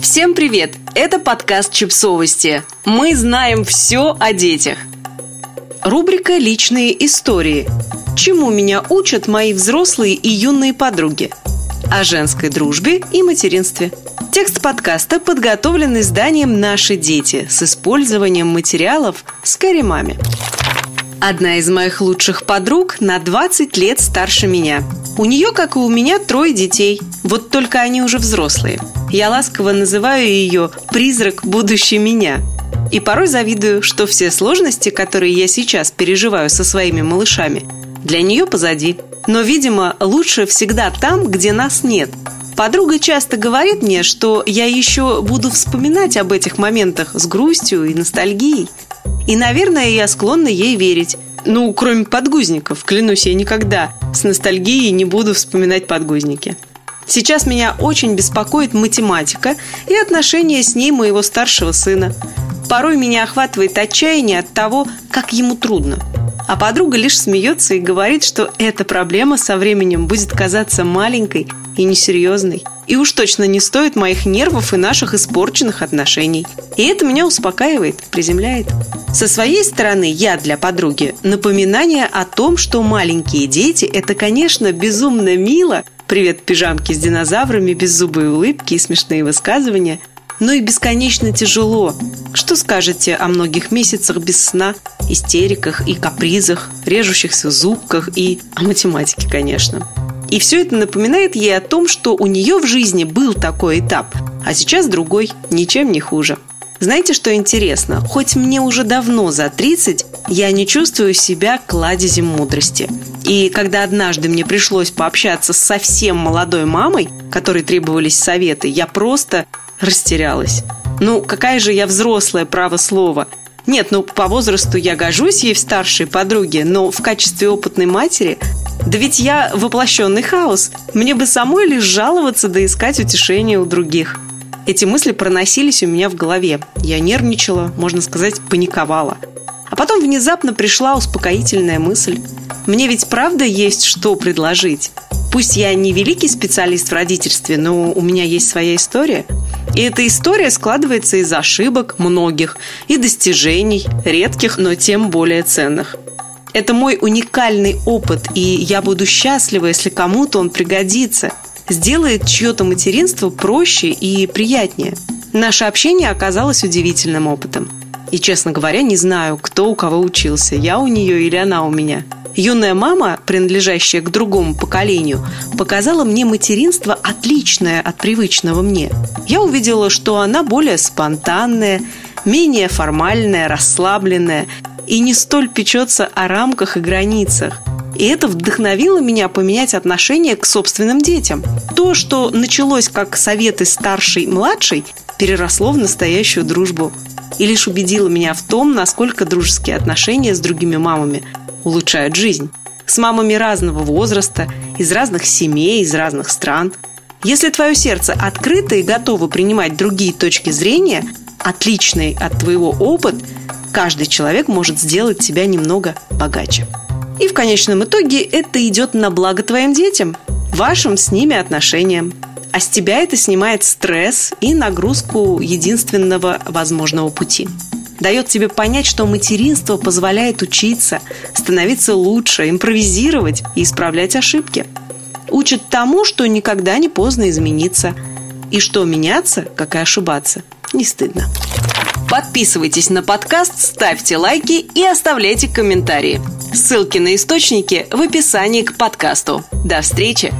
Всем привет! Это подкаст «Чипсовости». Мы знаем все о детях. Рубрика «Личные истории». Чему меня учат мои взрослые и юные подруги? О женской дружбе и материнстве. Текст подкаста подготовлен изданием «Наши дети» с использованием материалов с Каримами. Одна из моих лучших подруг на 20 лет старше меня. У нее, как и у меня, трое детей. Вот только они уже взрослые. Я ласково называю ее «призрак будущей меня». И порой завидую, что все сложности, которые я сейчас переживаю со своими малышами, для нее позади. Но, видимо, лучше всегда там, где нас нет. Подруга часто говорит мне, что я еще буду вспоминать об этих моментах с грустью и ностальгией. И, наверное, я склонна ей верить. Ну, кроме подгузников, клянусь, я никогда с ностальгией не буду вспоминать подгузники. Сейчас меня очень беспокоит математика и отношения с ней моего старшего сына. Порой меня охватывает отчаяние от того, как ему трудно. А подруга лишь смеется и говорит, что эта проблема со временем будет казаться маленькой и несерьезной. И уж точно не стоит моих нервов и наших испорченных отношений. И это меня успокаивает, приземляет. Со своей стороны, я для подруги напоминание о том, что маленькие дети – это, конечно, безумно мило, привет пижамки с динозаврами, беззубые улыбки и смешные высказывания, но и бесконечно тяжело. Что скажете о многих месяцах без сна, истериках и капризах, режущихся зубках и о математике, конечно. И все это напоминает ей о том, что у нее в жизни был такой этап, а сейчас другой, ничем не хуже. Знаете, что интересно? Хоть мне уже давно за 30, я не чувствую себя кладезем мудрости. И когда однажды мне пришлось пообщаться с совсем молодой мамой, которой требовались советы, я просто растерялась. Ну, какая же я взрослая, право слова. Нет, ну по возрасту я гожусь ей в старшей подруге, но в качестве опытной матери да ведь я воплощенный хаос. Мне бы самой лишь жаловаться да искать утешение у других. Эти мысли проносились у меня в голове. Я нервничала, можно сказать, паниковала. А потом внезапно пришла успокоительная мысль. Мне ведь правда есть что предложить. Пусть я не великий специалист в родительстве, но у меня есть своя история. И эта история складывается из ошибок многих и достижений, редких, но тем более ценных. Это мой уникальный опыт, и я буду счастлива, если кому-то он пригодится, сделает чье-то материнство проще и приятнее. Наше общение оказалось удивительным опытом. И, честно говоря, не знаю, кто у кого учился, я у нее или она у меня. Юная мама, принадлежащая к другому поколению, показала мне материнство отличное от привычного мне. Я увидела, что она более спонтанная, менее формальная, расслабленная и не столь печется о рамках и границах. И это вдохновило меня поменять отношение к собственным детям. То, что началось как советы старшей-младшей, переросло в настоящую дружбу. И лишь убедило меня в том, насколько дружеские отношения с другими мамами улучшают жизнь. С мамами разного возраста, из разных семей, из разных стран. Если твое сердце открыто и готово принимать другие точки зрения, отличный от твоего опыт – каждый человек может сделать тебя немного богаче. И в конечном итоге это идет на благо твоим детям, вашим с ними отношениям. А с тебя это снимает стресс и нагрузку единственного возможного пути. Дает тебе понять, что материнство позволяет учиться, становиться лучше, импровизировать и исправлять ошибки. Учит тому, что никогда не поздно измениться. И что меняться, как и ошибаться, не стыдно. Подписывайтесь на подкаст, ставьте лайки и оставляйте комментарии. Ссылки на источники в описании к подкасту. До встречи!